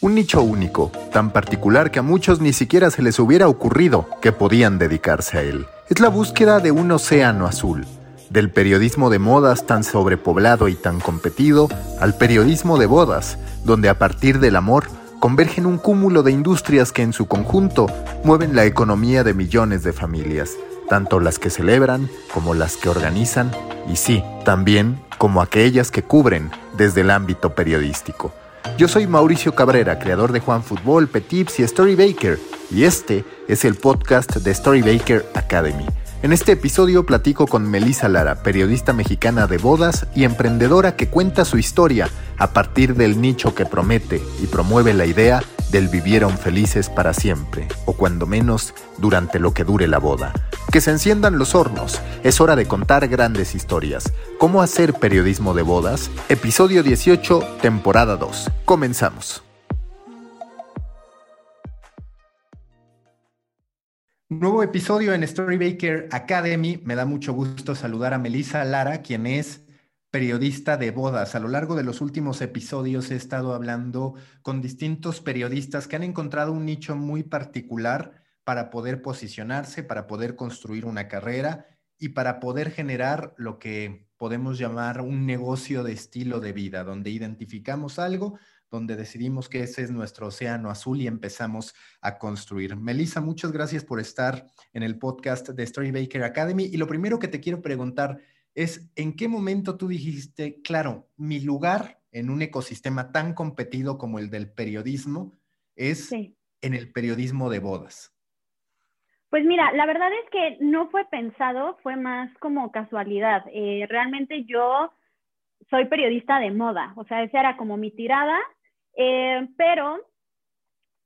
Un nicho único, tan particular que a muchos ni siquiera se les hubiera ocurrido que podían dedicarse a él. Es la búsqueda de un océano azul, del periodismo de modas tan sobrepoblado y tan competido al periodismo de bodas, donde a partir del amor convergen un cúmulo de industrias que en su conjunto mueven la economía de millones de familias, tanto las que celebran como las que organizan y sí, también como aquellas que cubren desde el ámbito periodístico. Yo soy Mauricio Cabrera, creador de Juan Fútbol, Petips y Story Baker, y este es el podcast de Story Baker Academy. En este episodio platico con Melissa Lara, periodista mexicana de bodas y emprendedora que cuenta su historia a partir del nicho que promete y promueve la idea del vivieron felices para siempre, o cuando menos durante lo que dure la boda. Que se enciendan los hornos, es hora de contar grandes historias. ¿Cómo hacer periodismo de bodas? Episodio 18, temporada 2. Comenzamos. Nuevo episodio en Storybaker Academy. Me da mucho gusto saludar a Melissa Lara, quien es periodista de bodas. A lo largo de los últimos episodios he estado hablando con distintos periodistas que han encontrado un nicho muy particular para poder posicionarse, para poder construir una carrera y para poder generar lo que podemos llamar un negocio de estilo de vida, donde identificamos algo, donde decidimos que ese es nuestro océano azul y empezamos a construir. Melissa, muchas gracias por estar en el podcast de Storybaker Academy. Y lo primero que te quiero preguntar es, ¿en qué momento tú dijiste, claro, mi lugar en un ecosistema tan competido como el del periodismo es en el periodismo de bodas? Pues mira, la verdad es que no fue pensado, fue más como casualidad. Eh, realmente yo soy periodista de moda, o sea, esa era como mi tirada eh, pero,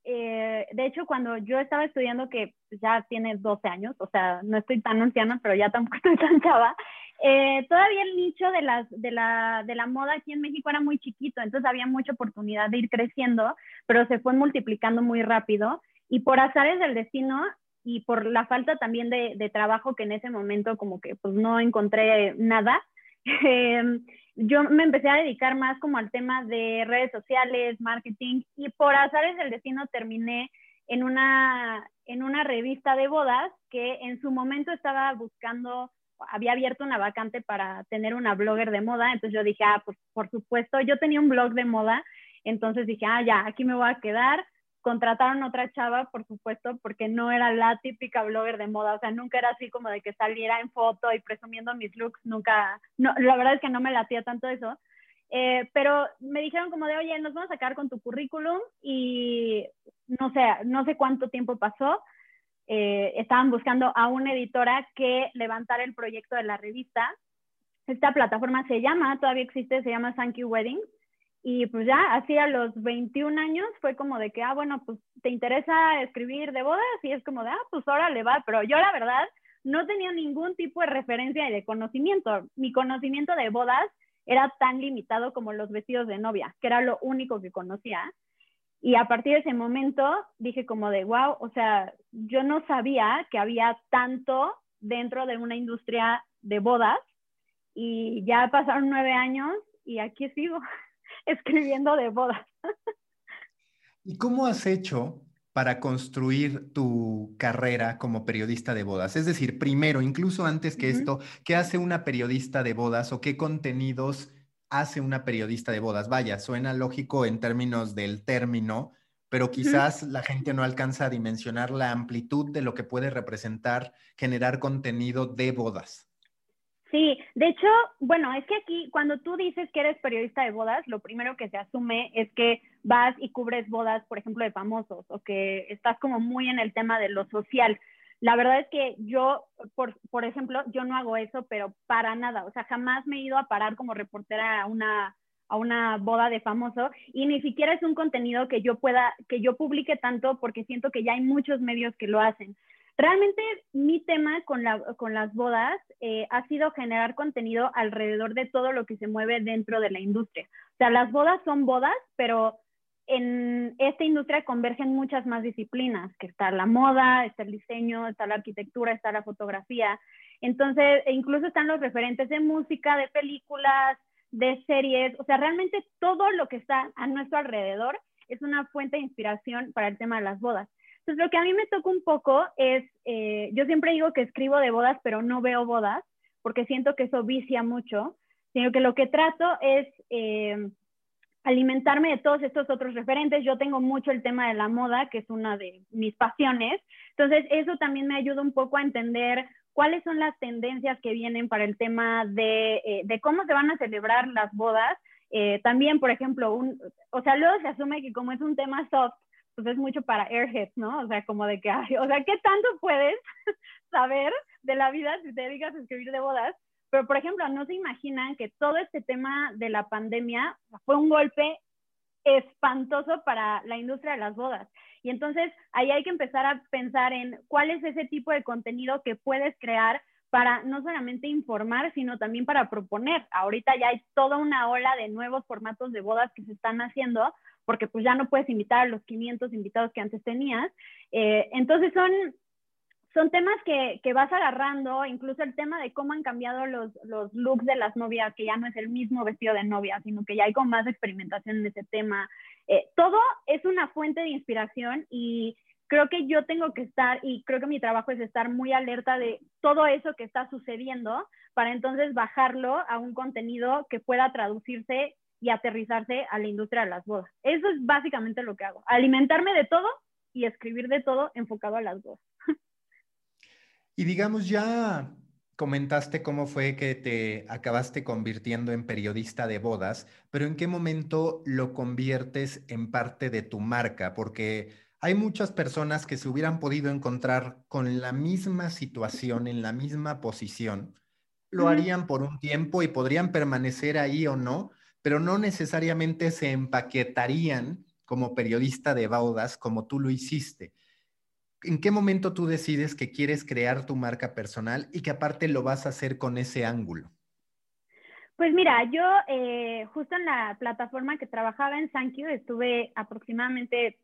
eh, de hecho, cuando yo estaba estudiando, que ya tiene 12 años, o sea, no estoy tan anciana, pero ya tampoco estoy tan chava, eh, todavía el nicho de, las, de, la, de la moda aquí en México era muy chiquito, entonces había mucha oportunidad de ir creciendo, pero se fue multiplicando muy rápido. Y por azares del destino y por la falta también de, de trabajo que en ese momento como que pues no encontré nada, eh, yo me empecé a dedicar más como al tema de redes sociales, marketing y por azares del destino terminé en una, en una revista de bodas que en su momento estaba buscando, había abierto una vacante para tener una blogger de moda, entonces yo dije, ah, pues por supuesto, yo tenía un blog de moda, entonces dije, ah, ya, aquí me voy a quedar, contrataron otra chava, por supuesto, porque no era la típica blogger de moda, o sea, nunca era así como de que saliera en foto y presumiendo mis looks, nunca, no, la verdad es que no me latía tanto eso, eh, pero me dijeron como de, oye, nos vamos a sacar con tu currículum y no sé, no sé cuánto tiempo pasó, eh, estaban buscando a una editora que levantara el proyecto de la revista. Esta plataforma se llama, todavía existe, se llama Thank You Wedding y pues ya, así a los 21 años fue como de que, ah, bueno, pues te interesa escribir de bodas y es como de, ah, pues ahora le va. Pero yo la verdad no tenía ningún tipo de referencia y de conocimiento. Mi conocimiento de bodas era tan limitado como los vestidos de novia, que era lo único que conocía. Y a partir de ese momento dije como de, wow, o sea, yo no sabía que había tanto dentro de una industria de bodas y ya pasaron nueve años y aquí sigo. escribiendo de bodas. ¿Y cómo has hecho para construir tu carrera como periodista de bodas? Es decir, primero, incluso antes que esto, ¿qué hace una periodista de bodas o qué contenidos hace una periodista de bodas? Vaya, suena lógico en términos del término, pero quizás la gente no alcanza a dimensionar la amplitud de lo que puede representar generar contenido de bodas. Sí, de hecho, bueno, es que aquí cuando tú dices que eres periodista de bodas, lo primero que se asume es que vas y cubres bodas, por ejemplo, de famosos o que estás como muy en el tema de lo social. La verdad es que yo, por, ejemplo, yo no hago eso, pero para nada, o sea, jamás me he ido a parar como reportera a una, a una boda de famoso y ni siquiera es un contenido que yo pueda, que yo publique tanto porque siento que ya hay muchos medios que lo hacen. Realmente mi tema con, la, con las bodas eh, ha sido generar contenido alrededor de todo lo que se mueve dentro de la industria. O sea, las bodas son bodas, pero en esta industria convergen muchas más disciplinas, que está la moda, está el diseño, está la arquitectura, está la fotografía. Entonces, e incluso están los referentes de música, de películas, de series, o sea, realmente todo lo que está a nuestro alrededor es una fuente de inspiración para el tema de las bodas. Entonces, lo que a mí me toca un poco es, eh, yo siempre digo que escribo de bodas, pero no veo bodas, porque siento que eso vicia mucho, sino que lo que trato es eh, alimentarme de todos estos otros referentes. Yo tengo mucho el tema de la moda, que es una de mis pasiones. Entonces, eso también me ayuda un poco a entender cuáles son las tendencias que vienen para el tema de, eh, de cómo se van a celebrar las bodas. Eh, también, por ejemplo, un, o sea, luego se asume que como es un tema soft, pues es mucho para airheads, ¿no? O sea, como de que, o sea, ¿qué tanto puedes saber de la vida si te dedicas a escribir de bodas? Pero, por ejemplo, no se imaginan que todo este tema de la pandemia fue un golpe espantoso para la industria de las bodas. Y entonces ahí hay que empezar a pensar en cuál es ese tipo de contenido que puedes crear para no solamente informar, sino también para proponer. Ahorita ya hay toda una ola de nuevos formatos de bodas que se están haciendo, porque pues ya no puedes invitar a los 500 invitados que antes tenías. Eh, entonces son son temas que, que, vas agarrando, incluso el tema de cómo han cambiado los, los, looks de las novias, que ya no es el mismo vestido de novia, sino que ya hay como más experimentación en ese tema. Eh, todo es una fuente de inspiración y creo que yo tengo que estar, y creo que mi trabajo es estar muy alerta de todo eso que está sucediendo, para entonces bajarlo a un contenido que pueda traducirse y aterrizarse a la industria de las bodas. Eso es básicamente lo que hago, alimentarme de todo y escribir de todo enfocado a las bodas. Y digamos, ya comentaste cómo fue que te acabaste convirtiendo en periodista de bodas, pero ¿en qué momento lo conviertes en parte de tu marca? Porque hay muchas personas que se hubieran podido encontrar con la misma situación, en la misma posición, lo harían por un tiempo y podrían permanecer ahí o no, pero no necesariamente se empaquetarían como periodista de bodas como tú lo hiciste. ¿En qué momento tú decides que quieres crear tu marca personal y que aparte lo vas a hacer con ese ángulo? Pues mira, yo eh, justo en la plataforma que trabajaba en Sankey estuve aproximadamente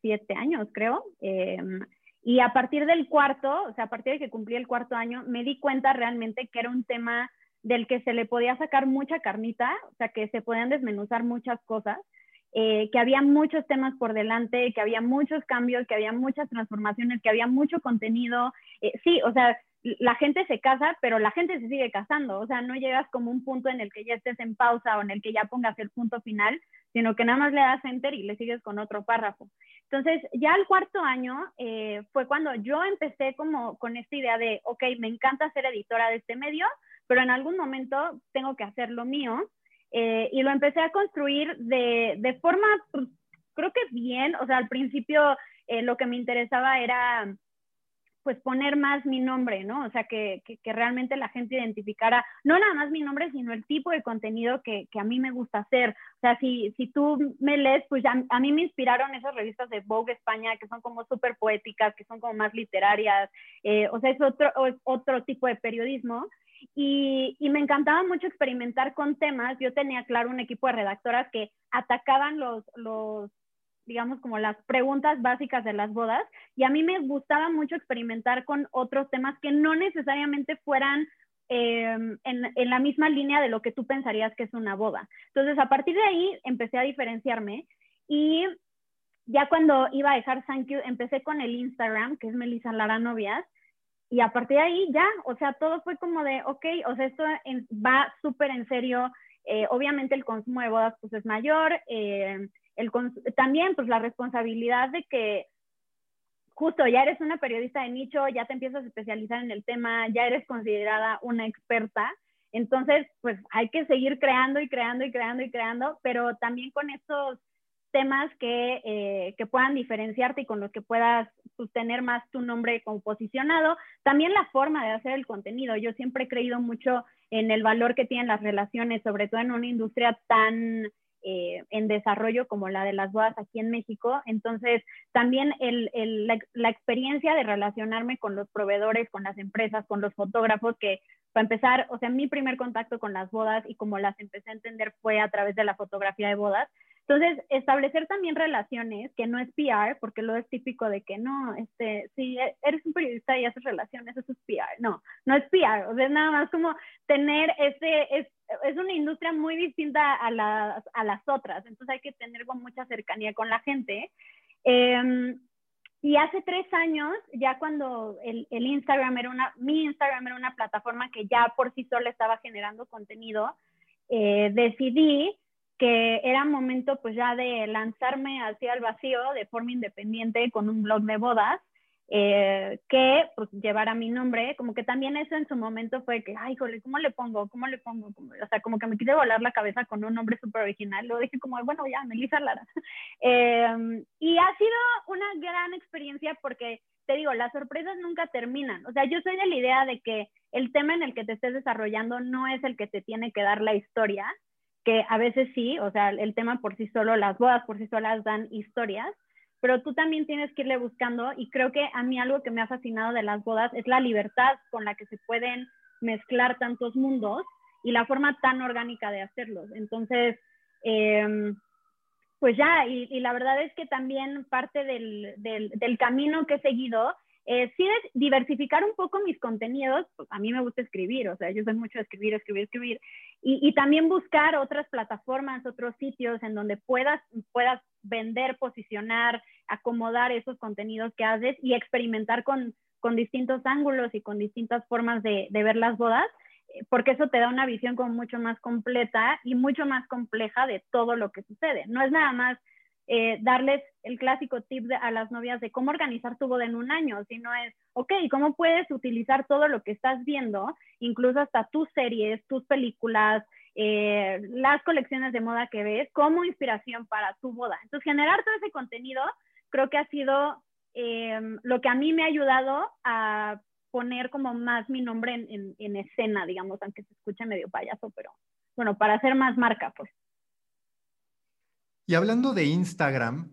siete años, creo. Em, y a partir del cuarto, o sea, a partir de que cumplí el cuarto año, me di cuenta realmente que era un tema del que se le podía sacar mucha carnita, o sea, que se podían desmenuzar muchas cosas eh, que había muchos temas por delante, que había muchos cambios, que había muchas transformaciones, que había mucho contenido. Eh, sí, o sea, la gente se casa, pero la gente se sigue casando. O sea, no llegas como un punto en el que ya estés en pausa o en el que ya pongas el punto final, sino que nada más le das enter y le sigues con otro párrafo. Entonces, ya al cuarto año eh, fue cuando yo empecé como con esta idea de, ok, me encanta ser editora de este medio, pero en algún momento tengo que hacer lo mío eh, y lo empecé a construir de, de forma, pues, creo que bien, o sea, al principio eh, lo que me interesaba era pues poner más mi nombre, ¿no? O sea, que, que, realmente la gente identificara, no nada más mi nombre, sino el tipo de contenido que, que a mí me gusta hacer. O sea, si, si tú me lees, pues a, a mí me inspiraron esas revistas de Vogue España, que son como súper poéticas, que son como más literarias, eh, o sea, es otro, es otro tipo de periodismo. Y, me encantaba mucho experimentar con temas. Yo tenía, claro, un equipo de redactoras que atacaban los, los, digamos, como las preguntas básicas de las bodas. Y a mí me gustaba mucho experimentar con otros temas que no necesariamente fueran em, en, en, la misma línea de lo que tú pensarías que es una boda. Entonces, a partir de ahí empecé a diferenciarme y ya cuando iba a dejar Thank You, empecé con el Instagram, que es Melissa Lara Novias, y a partir de ahí ya, o sea, todo fue como de, ok, o sea, esto va súper en serio. Eh, obviamente el consumo de bodas pues es mayor. Eh, el también pues la responsabilidad de que justo ya eres una periodista de nicho, ya te empiezas a especializar en el tema, ya eres considerada una experta. Entonces, pues hay que seguir creando y creando y creando y creando, pero también con estos temas que, eh, que, puedan diferenciarte y con los que puedas sostener más tu nombre como posicionado. También la forma de hacer el contenido. Yo siempre he creído mucho en el valor que tienen las relaciones, sobre todo en una industria tan eh, en desarrollo como la de las bodas aquí en México. Entonces, también el, el, la, experiencia de relacionarme con los proveedores, con las empresas, con los fotógrafos, que para empezar, o sea, mi primer contacto con las bodas y como las empecé a entender fue a través de la fotografía de bodas. Entonces, establecer también relaciones, que no es PR, porque lo es típico de que no, este, si eres un periodista y haces relaciones, eso es PR. No, no es PR, o sea, es nada más como tener ese, es, es una industria muy distinta a las, a las otras, entonces hay que tener con mucha cercanía con la gente. Em, y hace tres años, ya cuando el, el, Instagram era una, mi Instagram era una plataforma que ya por sí sola estaba generando contenido, eh, decidí que era momento pues ya de lanzarme hacia el vacío de forma independiente con un blog de bodas eh, que pues llevara mi nombre, como que también eso en su momento fue que, ay, jole, ¿cómo le pongo? ¿Cómo le pongo? o sea, como que me quise volar la cabeza con un nombre súper original, lo dije como, bueno, ya, Melissa Lara. Em, y ha sido una gran experiencia porque, te digo, las sorpresas nunca terminan. O sea, yo soy de la idea de que el tema en el que te estés desarrollando no es el que te tiene que dar la historia, que a veces sí, o sea, el tema por sí solo, las bodas por sí solas dan historias, pero tú también tienes que irle buscando y creo que a mí algo que me ha fascinado de las bodas es la libertad con la que se pueden mezclar tantos mundos y la forma tan orgánica de hacerlos. Entonces, em, pues ya, y, la verdad es que también parte del, del, del camino que he seguido eh, sí diversificar un poco mis contenidos, pues a mí me gusta escribir, o sea, yo soy mucho de escribir, escribir, escribir, y, y, también buscar otras plataformas, otros sitios en donde puedas, puedas vender, posicionar, acomodar esos contenidos que haces y experimentar con, con distintos ángulos y con distintas formas de, de ver las bodas, eh, porque eso te da una visión como mucho más completa y mucho más compleja de todo lo que sucede. No es nada más eh, darles el clásico tip a las novias de cómo organizar tu boda en un año, sino es, ok, ¿cómo puedes utilizar todo lo que estás viendo, incluso hasta tus series, tus películas, eh, las colecciones de moda que ves, como inspiración para tu boda? Entonces, generar todo ese contenido creo que ha sido eh, lo que a mí me ha ayudado a poner como más mi nombre en, en escena, digamos, aunque se escuche medio payaso, pero bueno, para hacer más marca, pues. Y hablando de Instagram,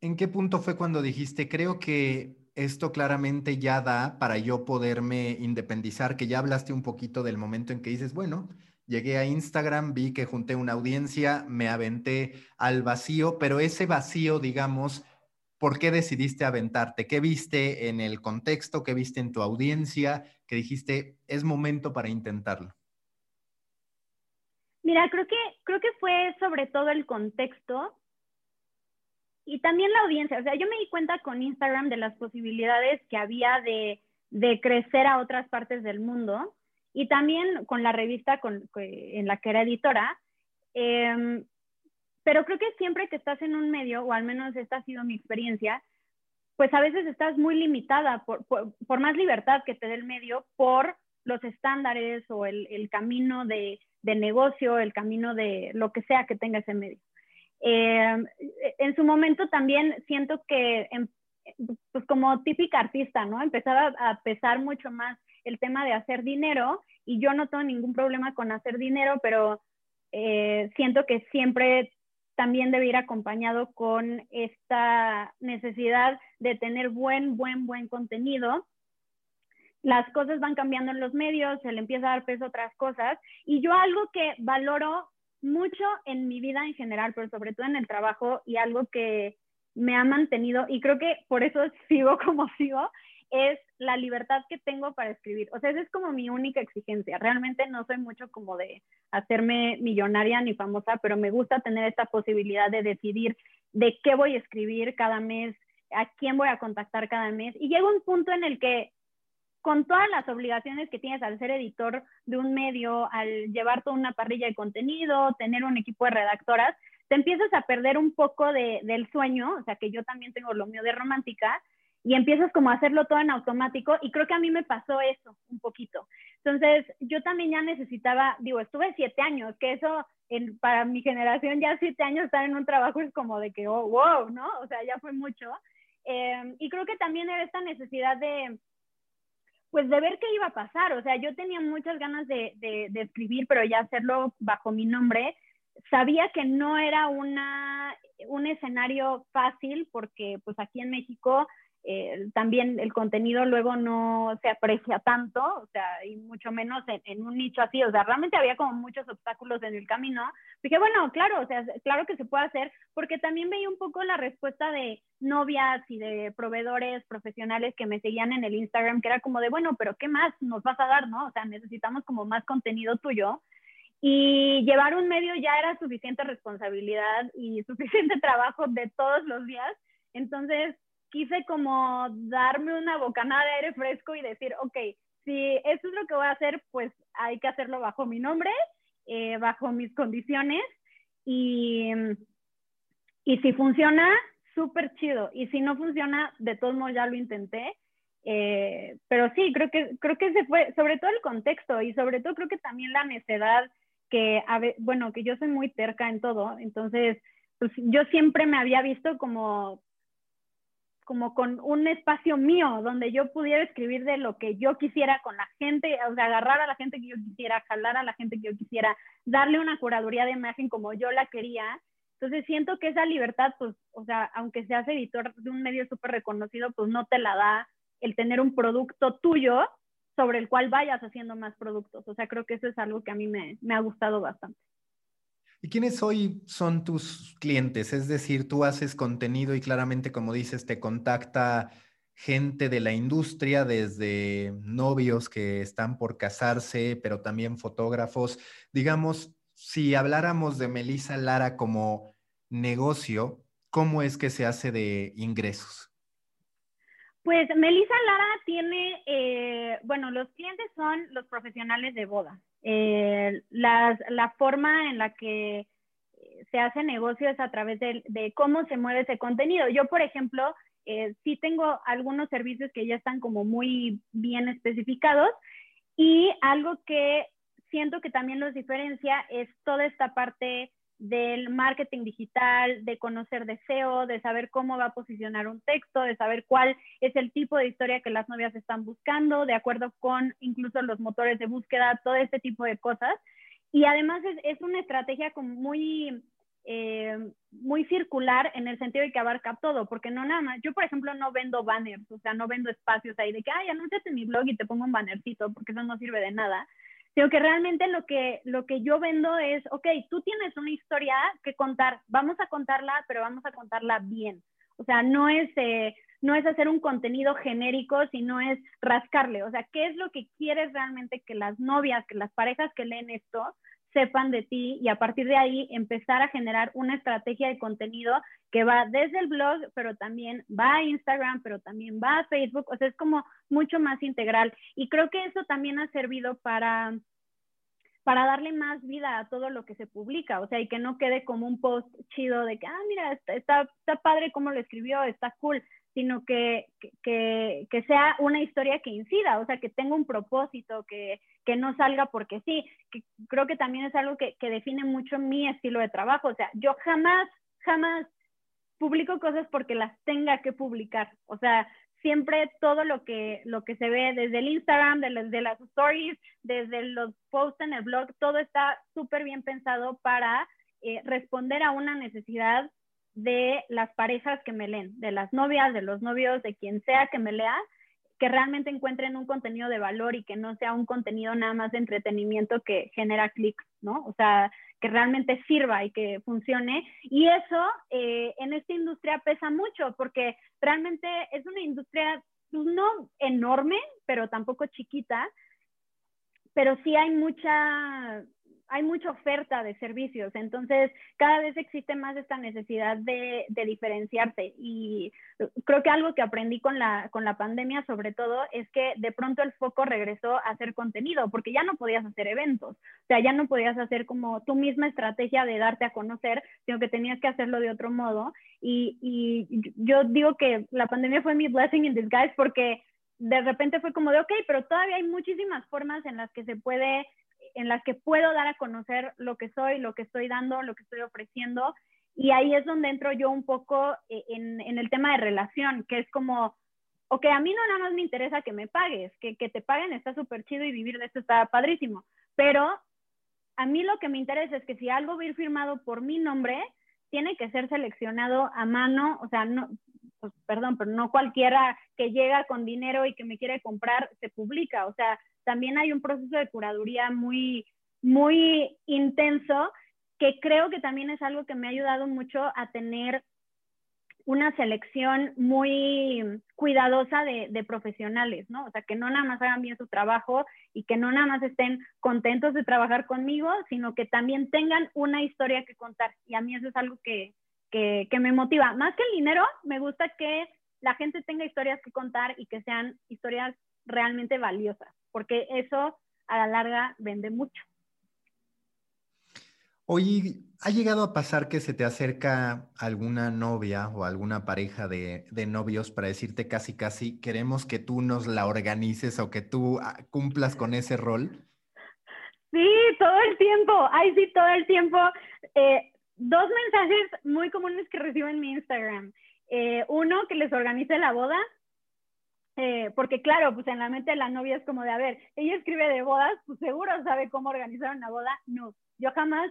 ¿en qué punto fue cuando dijiste, creo que esto claramente ya da para yo poderme independizar, que ya hablaste un poquito del momento en que dices, bueno, llegué a Instagram, vi que junté una audiencia, me aventé al vacío, pero ese vacío, digamos, ¿por qué decidiste aventarte? ¿Qué viste en el contexto? ¿Qué viste en tu audiencia? Que dijiste, es momento para intentarlo. Mira, creo que, creo que fue sobre todo el contexto y también la audiencia. O sea, yo me di cuenta con Instagram de las posibilidades que había de, de crecer a otras partes del mundo y también con la revista con, en la que era editora. Em, pero creo que siempre que estás en un medio, o al menos esta ha sido mi experiencia, pues a veces estás muy limitada por, por, más libertad que te dé el medio por los estándares o el, el camino de, de negocio, el camino de lo que sea que tenga ese medio. Eh, en su momento también siento que, em, pues como típica artista, ¿no? Empezaba a pesar mucho más el tema de hacer dinero y yo no tengo ningún problema con hacer dinero, pero eh, siento que siempre también debe ir acompañado con esta necesidad de tener buen, buen, buen contenido las cosas van cambiando en los medios, se le empieza a dar peso a otras cosas. Y yo algo que valoro mucho en mi vida en general, pero sobre todo en el trabajo y algo que me ha mantenido, y creo que por eso sigo como sigo, es la libertad que tengo para escribir. O sea, esa es como mi única exigencia. Realmente no soy mucho como de hacerme millonaria ni famosa, pero me gusta tener esta posibilidad de decidir de qué voy a escribir cada mes, a quién voy a contactar cada mes. Y llega un punto en el que con todas las obligaciones que tienes al ser editor de un medio, al llevar toda una parrilla de contenido, tener un equipo de redactoras, te empiezas a perder un poco de, del sueño, o sea que yo también tengo lo mío de romántica, y empiezas como a hacerlo todo en automático, y creo que a mí me pasó eso un poquito. Entonces, yo también ya necesitaba, digo, estuve siete años, que eso para mi generación ya siete años estar en un trabajo es como de que, oh, wow, ¿no? O sea, ya fue mucho. Em, y creo que también era esta necesidad de, pues de ver qué iba a pasar. O sea, yo tenía muchas ganas de, de, de, escribir, pero ya hacerlo bajo mi nombre. Sabía que no era una, un escenario fácil porque pues aquí en México eh, también el contenido luego no se aprecia tanto, o sea, y mucho menos en, un nicho así, o sea, realmente había como muchos obstáculos en el camino. Dije, bueno, claro, o sea, claro que se puede hacer, porque también veía un poco la respuesta de novias y de proveedores profesionales que me seguían en el Instagram, que era como de, bueno, pero ¿qué más nos vas a dar, no? O sea, necesitamos como más contenido tuyo. Y llevar un medio ya era suficiente responsabilidad y suficiente trabajo de todos los días. Entonces, quise como darme una bocanada de aire fresco y decir, ok, si eso es lo que voy a hacer, pues hay que hacerlo bajo mi nombre, eh, bajo mis condiciones y, y si funciona, súper chido. Y si no funciona, de todos modos ya lo intenté. Eh, pero sí, creo que, creo que se fue, sobre todo el contexto y sobre todo creo que también la necedad que, bueno, que yo soy muy terca en todo, entonces, pues yo siempre me había visto como como con un espacio mío donde yo pudiera escribir de lo que yo quisiera con la gente, o sea, agarrar a la gente que yo quisiera, jalar a la gente que yo quisiera, darle una curaduría de imagen como yo la quería. Entonces siento que esa libertad, pues, o sea, aunque seas editor de un medio súper reconocido, pues no te la da el tener un producto tuyo sobre el cual vayas haciendo más productos. O sea, creo que eso es algo que a mí me, me ha gustado bastante. ¿Y quiénes hoy son tus clientes? Es decir, tú haces contenido y claramente, como dices, te contacta gente de la industria, desde novios que están por casarse, pero también fotógrafos. Digamos, si habláramos de Melissa Lara como negocio, ¿cómo es que se hace de ingresos? Pues Melissa Lara tiene, eh, bueno, los clientes son los profesionales de boda. Eh, la forma en la que se hace negocio es a través de, cómo se mueve ese contenido. Yo, por ejemplo, eh, sí tengo algunos servicios que ya están como muy bien especificados y algo que siento que también los diferencia es toda esta parte del marketing digital, de conocer deseo, de saber cómo va a posicionar un texto, de saber cuál es el tipo de historia que las novias están buscando, de acuerdo con incluso los motores de búsqueda, todo este tipo de cosas. Y además es, una estrategia como muy, eh, muy circular en el sentido de que abarca todo, porque no nada más, yo por ejemplo no vendo banners, o sea, no vendo espacios ahí de que, ay, anúnciate en mi blog y te pongo un bannercito, porque eso no sirve de nada, sino que realmente lo que, lo que yo vendo es, ok, tú tienes una historia que contar, vamos a contarla, pero vamos a contarla bien. O sea, no es, eh, no es hacer un contenido genérico, sino es rascarle. O sea, ¿qué es lo que quieres realmente que las novias, que las parejas que leen esto sepan de ti y a partir de ahí empezar a generar una estrategia de contenido que va desde el blog, pero también va a Instagram, pero también va a Facebook, o sea, es como mucho más integral. Y creo que eso también ha servido para para darle más vida a todo lo que se publica, o sea, y que no quede como un post chido de que, ah, mira, está, está, está padre cómo lo escribió, está cool, sino que, que, que, sea una historia que incida, o sea, que tenga un propósito, que, que no salga porque sí, que creo que también es algo que, que define mucho mi estilo de trabajo, o sea, yo jamás, jamás publico cosas porque las tenga que publicar, o sea, siempre todo lo que, lo que se ve desde el Instagram, de, las stories, desde los posts en el blog, todo está súper bien pensado para eh, responder a una necesidad de las parejas que me leen, de las novias, de los novios, de quien sea que me lea, que realmente encuentren un contenido de valor y que no sea un contenido nada más de entretenimiento que genera clics, ¿no? O sea, que realmente sirva y que funcione. Y eso eh, en esta industria pesa mucho porque realmente es una industria pues, no enorme, pero tampoco chiquita, pero sí hay mucha hay mucha oferta de servicios, entonces cada vez existe más esta necesidad de, de, diferenciarse y creo que algo que aprendí con la, con la pandemia sobre todo es que de pronto el foco regresó a hacer contenido, porque ya no podías hacer eventos, o sea, ya no podías hacer como tu misma estrategia de darte a conocer, sino que tenías que hacerlo de otro modo. Y, y yo digo que la pandemia fue mi blessing in disguise porque de repente fue como de, ok, pero todavía hay muchísimas formas en las que se puede en las que puedo dar a conocer lo que soy, lo que estoy dando, lo que estoy ofreciendo. Y ahí es donde entro yo un poco eh, en, en el tema de relación, que es como, ok, a mí no nada más me interesa que me pagues, que, que te paguen está súper chido y vivir de esto está padrísimo, pero a mí lo que me interesa es que si algo va a ir firmado por mi nombre, tiene que ser seleccionado a mano, o sea, no, pues, perdón, pero no cualquiera que llega con dinero y que me quiere comprar se publica, o sea, también hay un proceso de curaduría muy, muy intenso que creo que también es algo que me ha ayudado mucho a tener una selección muy cuidadosa de, profesionales, ¿no? O sea, que no nada más hagan bien su trabajo y que no nada más estén contentos de trabajar conmigo, sino que también tengan una historia que contar. Y a mí eso es algo que, que, que me motiva. Más que el dinero, me gusta que la gente tenga historias que contar y que sean historias realmente valiosas, porque eso a la larga vende mucho. Oye, ¿ha llegado a pasar que se te acerca alguna novia o alguna pareja de, novios para decirte casi, casi, queremos que tú nos la organices o que tú ah, cumplas con ese rol? Sí, todo el tiempo. Ay, sí, todo el tiempo. Eh, dos mensajes muy comunes que recibo en mi Instagram. Eh, uno, que les organice la boda. Eh, porque claro, pues en la mente de la novia es como de, a ver, ella escribe de bodas, pues seguro sabe cómo organizar una boda. No, yo jamás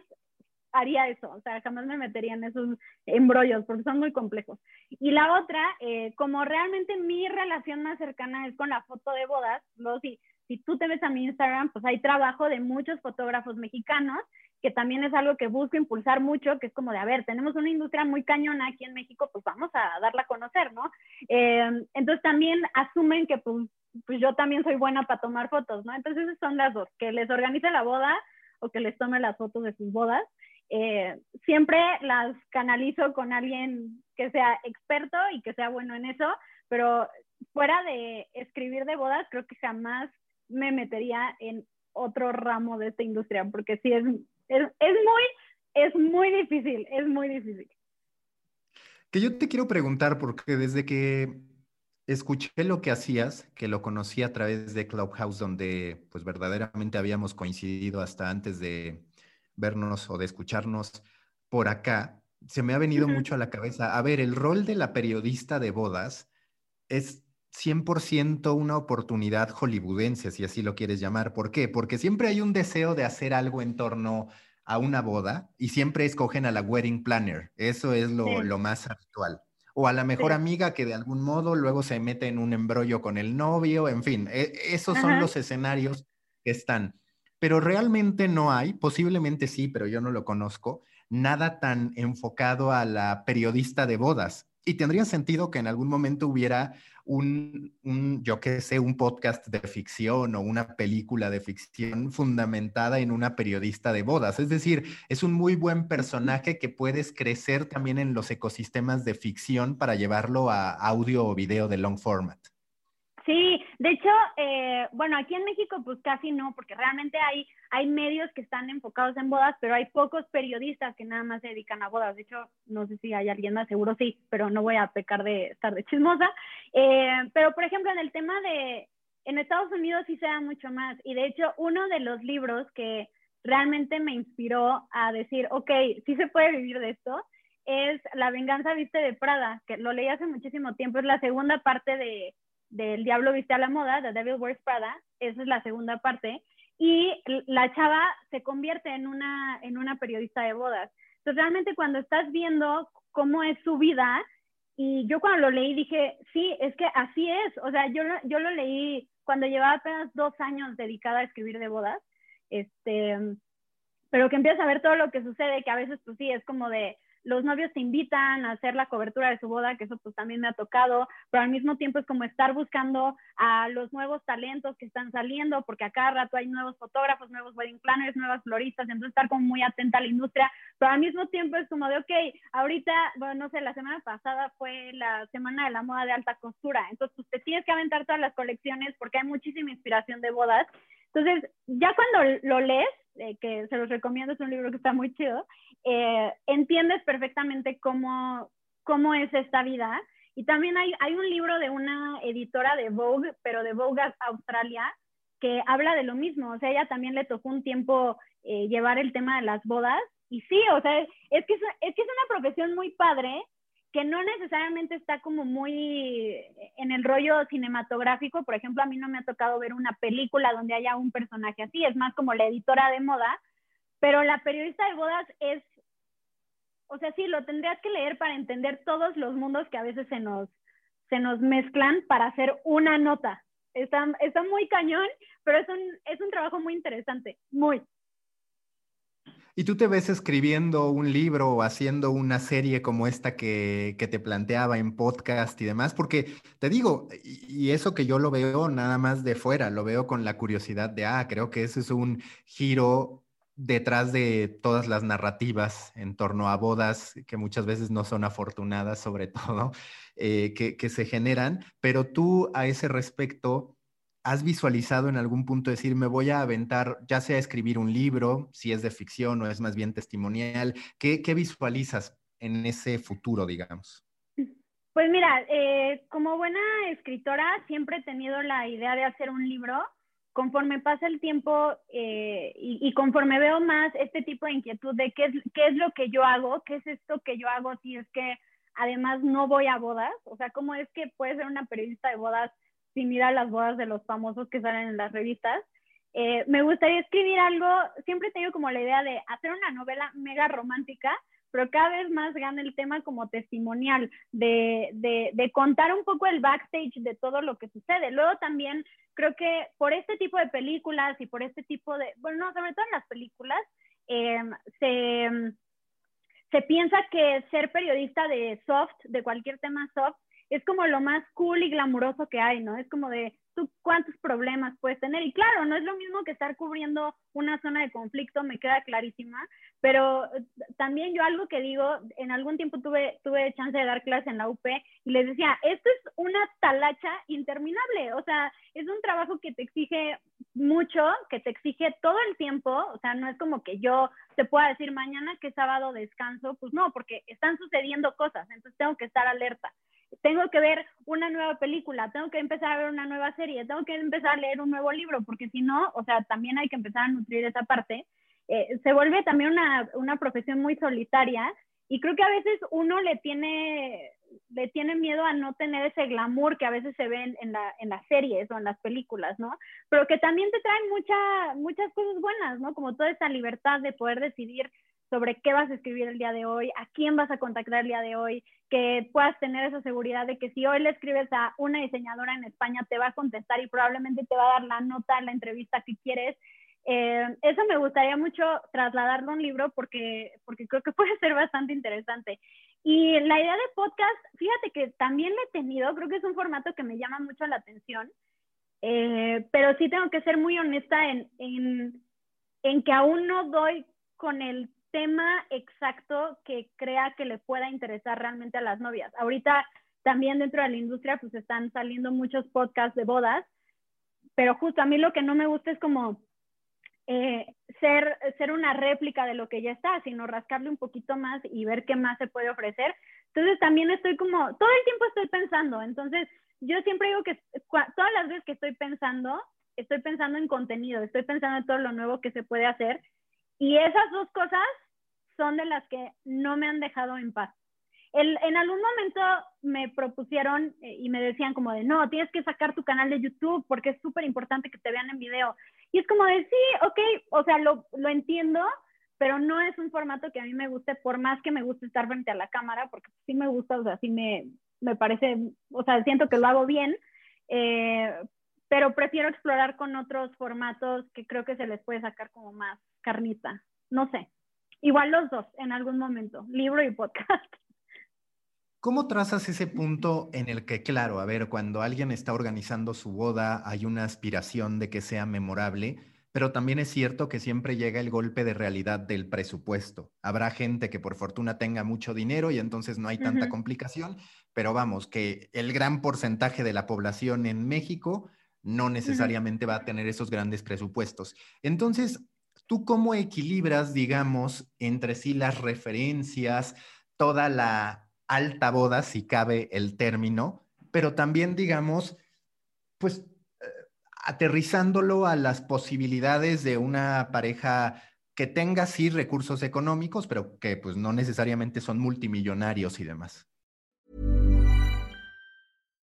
haría eso, o sea, jamás me metería en esos embrollos porque son muy complejos. Y la otra, eh, como realmente mi relación más cercana es con la foto de bodas, luego si, si tú te ves a mi Instagram, pues hay trabajo de muchos fotógrafos mexicanos, que también es algo que busco impulsar mucho, que es como de, a ver, tenemos una industria muy cañona aquí en México, pues vamos a darla a conocer, ¿no? Eh, entonces también asumen que pues, pues yo también soy buena para tomar fotos, ¿no? Entonces esas son las dos, que les organice la boda o que les tome las fotos de sus bodas. Eh, siempre las canalizo con alguien que sea experto y que sea bueno en eso, pero fuera de escribir de bodas, creo que jamás me metería en otro ramo de esta industria, porque sí es, es, es muy, es muy difícil, es muy difícil. Que yo te quiero preguntar, porque desde que escuché lo que hacías, que lo conocí a través de Clubhouse, donde pues verdaderamente habíamos coincidido hasta antes de, vernos o de escucharnos por acá, se me ha venido mucho a la cabeza. A ver, el rol de la periodista de bodas es 100% una oportunidad hollywoodense, si así lo quieres llamar. ¿Por qué? Porque siempre hay un deseo de hacer algo en torno a una boda y siempre escogen a la wedding planner. Eso es lo, más habitual. O a la mejor amiga que de algún modo luego se mete en un embrollo con el novio, en fin, e, esos son los escenarios que están pero realmente no hay, posiblemente sí, pero yo no lo conozco, nada tan enfocado a la periodista de bodas. Y tendría sentido que en algún momento hubiera un, yo qué sé, un podcast de ficción o una película de ficción fundamentada en una periodista de bodas. Es decir, es un muy buen personaje que puedes crecer también en los ecosistemas de ficción para llevarlo a audio o video de long format. Sí, de hecho, eh, bueno, aquí en México pues casi no, porque realmente hay, hay medios que están enfocados en bodas, pero hay pocos periodistas que nada más se dedican a bodas. De hecho, no sé si hay alguien más, seguro sí, pero no voy a pecar de estar de chismosa. Eh, pero, por ejemplo, en el tema de, en Estados Unidos sí se da mucho más. Y de hecho, uno de los libros que realmente me inspiró a decir, ok, sí se puede vivir de esto, es La venganza viste de Prada, que lo leí hace muchísimo tiempo, es la segunda parte de del Diablo Viste a la Moda, The Devil Wears Prada, esa es la segunda parte, y la chava se convierte en una, en una periodista de bodas. Entonces, realmente cuando estás viendo cómo es su vida, y yo cuando lo leí dije, sí, es que así es, o sea, yo, yo lo leí cuando llevaba apenas dos años dedicada a escribir de bodas, este, pero que empiezas a ver todo lo que sucede, que a veces pues sí, es como de, los novios te invitan a hacer la cobertura de su boda, que eso pues también me ha tocado, pero al mismo tiempo es como estar buscando a los nuevos talentos que están saliendo, porque a cada rato hay nuevos fotógrafos, nuevos wedding planners, nuevas floristas, entonces estar como muy atenta a la industria, pero al mismo tiempo es como de, ok, ahorita, bueno, no sé, la semana pasada fue la semana de la moda de alta costura, entonces pues te tienes que aventar todas las colecciones porque hay muchísima inspiración de bodas. Entonces, ya cuando lo lees, eh, que se los recomiendo, es un libro que está muy chido, eh, entiendes perfectamente cómo, cómo es esta vida. Y también hay, hay un libro de una editora de Vogue, pero de Vogue Australia, que habla de lo mismo, o sea, ella también le tocó un tiempo eh, llevar el tema de las bodas y sí, o sea, es que es, es que es una profesión muy padre que no necesariamente está como muy en el rollo cinematográfico. Por ejemplo, a mí no me ha tocado ver una película donde haya un personaje así, es más como la editora de moda, pero la periodista de bodas es, o sea, sí, lo tendrías que leer para entender todos los mundos que a veces se nos, se nos mezclan para hacer una nota. Está, está muy cañón, pero es un, es un trabajo muy interesante, muy. ¿Y tú te ves escribiendo un libro o haciendo una serie como esta que, te planteaba en podcast y demás? Porque te digo, y eso que yo lo veo nada más de fuera, lo veo con la curiosidad de, ah, creo que ese es un giro detrás de todas las narrativas en torno a bodas que muchas veces no son afortunadas, sobre todo, eh, que, que se generan, pero tú a ese respecto ¿Has visualizado en algún punto decir, me voy a aventar, ya sea escribir un libro, si es de ficción o es más bien testimonial? ¿Qué, visualizas en ese futuro, digamos? Pues mira, eh, como buena escritora siempre he tenido la idea de hacer un libro. Conforme pasa el tiempo eh, y, conforme veo más este tipo de inquietud de qué es, qué lo que yo hago, qué es esto que yo hago si es que además no voy a bodas, o sea, cómo es que puede ser una periodista de bodas si mira las bodas de los famosos que salen en las revistas. Eh, me gustaría escribir algo, siempre tengo como la idea de hacer una novela mega romántica, pero cada vez más gana el tema como testimonial, de, de, de, contar un poco el backstage de todo lo que sucede. Luego también creo que por este tipo de películas y por este tipo de, bueno, no, sobre todo en las películas, eh, se, se piensa que ser periodista de soft, de cualquier tema soft, es como lo más cool y glamuroso que hay, ¿no? Es como de tú cuántos problemas puedes tener. Y claro, no es lo mismo que estar cubriendo una zona de conflicto, me queda clarísima, pero eh, también yo algo que digo, en algún tiempo tuve, tuve chance de dar clase en la UP y les decía, esto es una talacha interminable, o sea, es un trabajo que te exige mucho, que te exige todo el tiempo, o sea, no es como que yo te pueda decir mañana que sábado descanso, pues no, porque están sucediendo cosas, entonces tengo que estar alerta tengo que ver una nueva película, tengo que empezar a ver una nueva serie, tengo que empezar a leer un nuevo libro, porque si no, o sea, también hay que empezar a nutrir esa parte. Eh, se vuelve también una, una, profesión muy solitaria y creo que a veces uno le tiene, le tiene miedo a no tener ese glamour que a veces se ve en, la, en las series o en las películas, ¿no? Pero que también te traen mucha, muchas cosas buenas, ¿no? Como toda esa libertad de poder decidir sobre qué vas a escribir el día de hoy, a quién vas a contactar el día de hoy, que puedas tener esa seguridad de que si hoy le escribes a una diseñadora en España, te va a contestar y probablemente te va a dar la nota la entrevista que quieres. Eh, eso me gustaría mucho trasladarlo a un libro porque, porque creo que puede ser bastante interesante. Y la idea de podcast, fíjate que también lo he tenido, creo que es un formato que me llama mucho la atención, eh, pero sí tengo que ser muy honesta en, en, en que aún no doy con el tema exacto que crea que le pueda interesar realmente a las novias. Ahorita también dentro de la industria pues están saliendo muchos podcasts de bodas, pero justo a mí lo que no me gusta es como eh, ser, ser una réplica de lo que ya está, sino rascarle un poquito más y ver qué más se puede ofrecer. Entonces también estoy como, todo el tiempo estoy pensando, entonces yo siempre digo que todas las veces que estoy pensando, estoy pensando en contenido, estoy pensando en todo lo nuevo que se puede hacer y esas dos cosas son de las que no me han dejado en paz. En algún momento me propusieron eh, y me decían como de, no, tienes que sacar tu canal de YouTube porque es súper importante que te vean en video. Y es como de, sí, ok, o sea, lo, lo entiendo, pero no es un formato que a mí me guste, por más que me guste estar frente a la cámara, porque sí me gusta, o sea, sí me, me parece, o sea, siento que lo hago bien, eh, pero prefiero explorar con otros formatos que creo que se les puede sacar como más carnita. No sé. Igual los dos en algún momento, libro y podcast. ¿Cómo trazas ese punto en el que, claro, a ver, cuando alguien está organizando su boda, hay una aspiración de que sea memorable, pero también es cierto que siempre llega el golpe de realidad del presupuesto. Habrá gente que por fortuna tenga mucho dinero y entonces no hay tanta complicación, pero vamos, que el gran porcentaje de la población en México no necesariamente va a tener esos grandes presupuestos. Entonces, ¿Tú cómo equilibras, digamos, entre sí las referencias, toda la alta boda, si cabe el término, pero también, digamos, pues eh, aterrizándolo a las posibilidades de una pareja que tenga sí recursos económicos, pero que pues no necesariamente son multimillonarios y demás.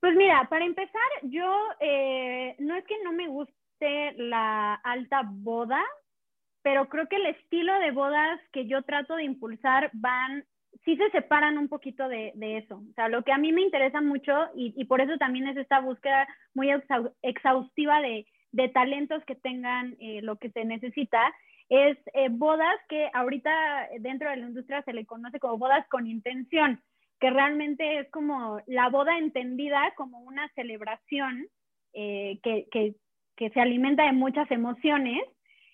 Pues mira, para empezar, yo eh, no es que no me guste la alta boda, pero creo que el estilo de bodas que yo trato de impulsar van, sí se separan un poquito de, eso. O sea, lo que a mí me interesa mucho y, por eso también es esta búsqueda muy exhaustiva de, talentos que tengan eh, lo que se necesita, es eh, bodas que ahorita dentro de la industria se le conoce como bodas con intención que realmente es como la boda entendida como una celebración eh, que, que, que, se alimenta de muchas emociones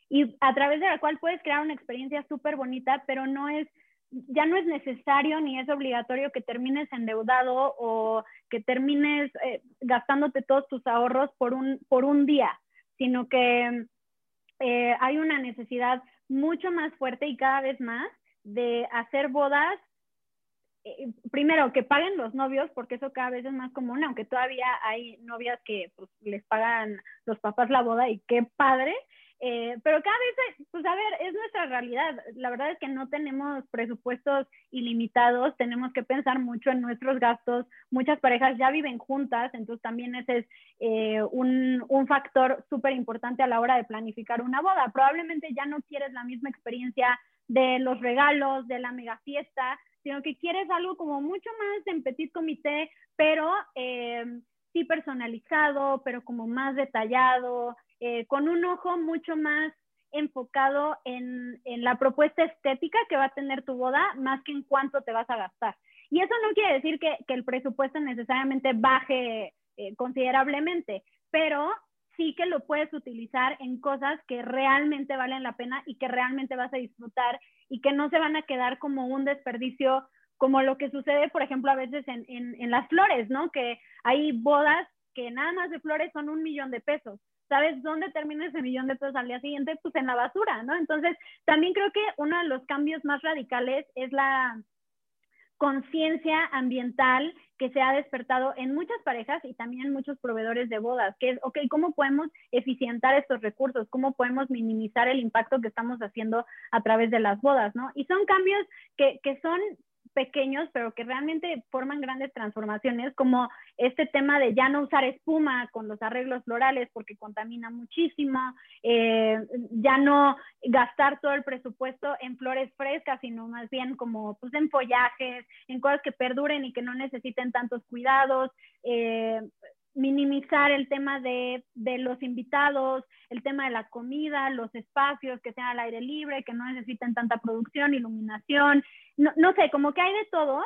y a través de la cual puedes crear una experiencia súper bonita, pero no es, ya no es necesario ni es obligatorio que termines endeudado o que termines eh, gastándote todos tus ahorros por un, por un día, sino que eh, hay una necesidad mucho más fuerte y cada vez más de hacer bodas eh, primero, que paguen los novios, porque eso cada vez es más común, aunque todavía hay novias que pues, les pagan los papás la boda y qué padre, eh, pero cada vez, pues a ver, es nuestra realidad. La verdad es que no tenemos presupuestos ilimitados, tenemos que pensar mucho en nuestros gastos. Muchas parejas ya viven juntas, entonces también ese es eh, un, un factor súper importante a la hora de planificar una boda. Probablemente ya no quieres la misma experiencia de los regalos, de la mega fiesta, sino que quieres algo como mucho más en petit comité, pero eh, sí personalizado, pero como más detallado, eh, con un ojo mucho más enfocado en, en, la propuesta estética que va a tener tu boda, más que en cuánto te vas a gastar. Y eso no quiere decir que, que el presupuesto necesariamente baje eh, considerablemente, pero sí que lo puedes utilizar en cosas que realmente valen la pena y que realmente vas a disfrutar y que no se van a quedar como un desperdicio, como lo que sucede, por ejemplo, a veces en, en, las flores, ¿no? Que hay bodas que nada más de flores son un millón de pesos. ¿Sabes dónde termina ese millón de pesos al día siguiente? Pues en la basura, ¿no? Entonces, también creo que uno de los cambios más radicales es la, conciencia ambiental que se ha despertado en muchas parejas y también en muchos proveedores de bodas, que es, ok, ¿cómo podemos eficientar estos recursos? ¿Cómo podemos minimizar el impacto que estamos haciendo a través de las bodas, ¿no? Y son cambios que, que son pequeños, pero que realmente forman grandes transformaciones, como este tema de ya no usar espuma con los arreglos florales porque contamina muchísimo, eh, ya no gastar todo el presupuesto en flores frescas, sino más bien como pues en follajes, en cosas que perduren y que no necesiten tantos cuidados. Eh, minimizar el tema de, de, los invitados, el tema de la comida, los espacios que sean al aire libre, que no necesiten tanta producción, iluminación, no, no sé, como que hay de todo.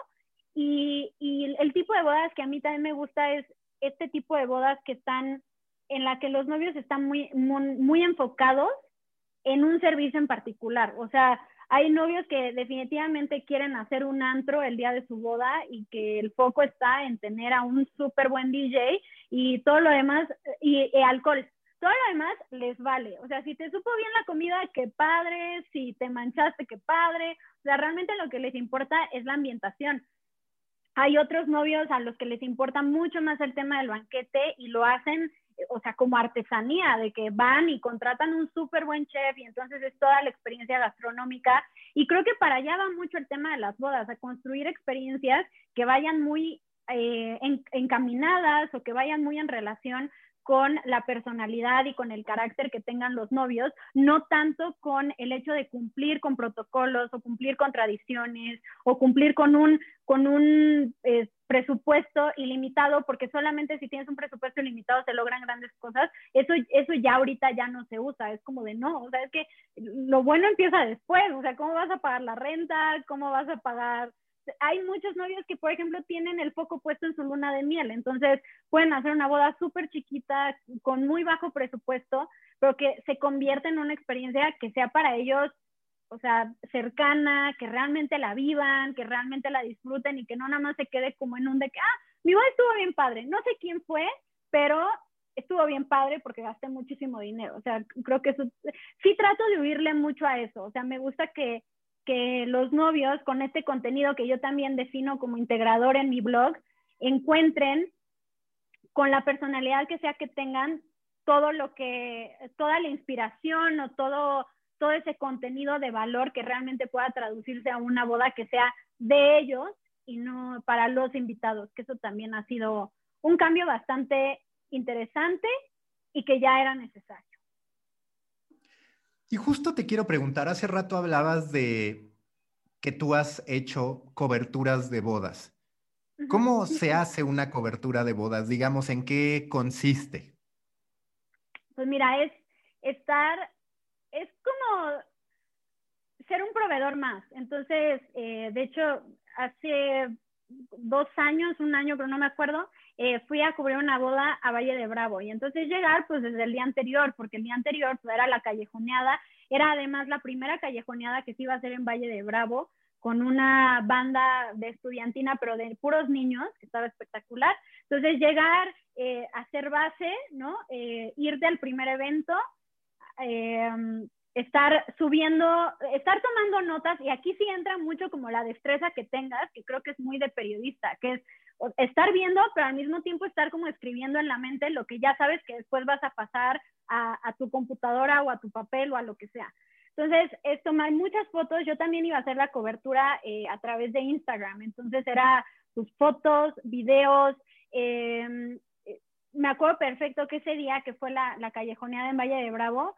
Y, y, el tipo de bodas que a mí también me gusta es este tipo de bodas que están, en la que los novios están muy, muy, muy enfocados en un servicio en particular. O sea, hay novios que definitivamente quieren hacer un antro el día de su boda y que el foco está en tener a un súper buen DJ y todo lo demás, y, alcohol. Todo lo demás les vale. O sea, si te supo bien la comida, qué padre. Si te manchaste, qué padre. O sea, realmente lo que les importa es la ambientación. Hay otros novios a los que les importa mucho más el tema del banquete y lo hacen o sea, como artesanía, de que van y contratan un súper buen chef y entonces es toda la experiencia gastronómica. Y creo que para allá va mucho el tema de las bodas, a construir experiencias que vayan muy eh, encaminadas o que vayan muy en relación con la personalidad y con el carácter que tengan los novios, no tanto con el hecho de cumplir con protocolos o cumplir con tradiciones o cumplir con un, con un eh, presupuesto ilimitado, porque solamente si tienes un presupuesto ilimitado se logran grandes cosas, eso, eso ya ahorita ya no se usa, es como de no, o sea, es que lo bueno empieza después, o sea, ¿cómo vas a pagar la renta? ¿Cómo vas a pagar hay muchos novios que, por ejemplo, tienen el foco puesto en su luna de miel, entonces pueden hacer una boda súper chiquita, con muy bajo presupuesto, pero que se convierte en una experiencia que sea para ellos, o sea, cercana, que realmente la vivan, que realmente la disfruten y que no nada más se quede como en un de que, ah, mi boda estuvo bien padre, no sé quién fue, pero estuvo bien padre porque gasté muchísimo dinero. O sea, creo que eso, sí trato de huirle mucho a eso. O sea, me gusta que, que los novios con este contenido que yo también defino como integrador en mi blog, encuentren con la personalidad que sea que tengan todo lo que, toda la inspiración o todo, todo ese contenido de valor que realmente pueda traducirse a una boda que sea de ellos y no para los invitados, que eso también ha sido un cambio bastante interesante y que ya era necesario. Y justo te quiero preguntar, hace rato hablabas de que tú has hecho coberturas de bodas. ¿Cómo se hace una cobertura de bodas? Digamos, ¿en qué consiste? Pues mira, es estar, es como ser un proveedor más. Entonces, eh, de hecho, hace dos años, un año, pero no me acuerdo, eh, fui a cubrir una boda a Valle de Bravo. Y entonces llegar, pues desde el día anterior, porque el día anterior pues, era la callejoneada, era además la primera callejoneada que se iba a hacer en Valle de Bravo, con una banda de estudiantina, pero de puros niños, que estaba espectacular. Entonces llegar, eh, hacer base, ¿no? Eh, irte al primer evento, estar subiendo, estar tomando notas, y aquí sí entra mucho como la destreza que tengas, que creo que es muy de periodista, que es estar viendo, pero al mismo tiempo estar como escribiendo en la mente lo que ya sabes que después vas a pasar a, tu computadora o a tu papel o a lo que sea. Entonces, es tomar muchas fotos. Yo también iba a hacer la cobertura eh, a través de Instagram. Entonces, era tus fotos, videos. Em, eh, me acuerdo perfecto que ese día que fue la, la callejoneada en Valle de Bravo,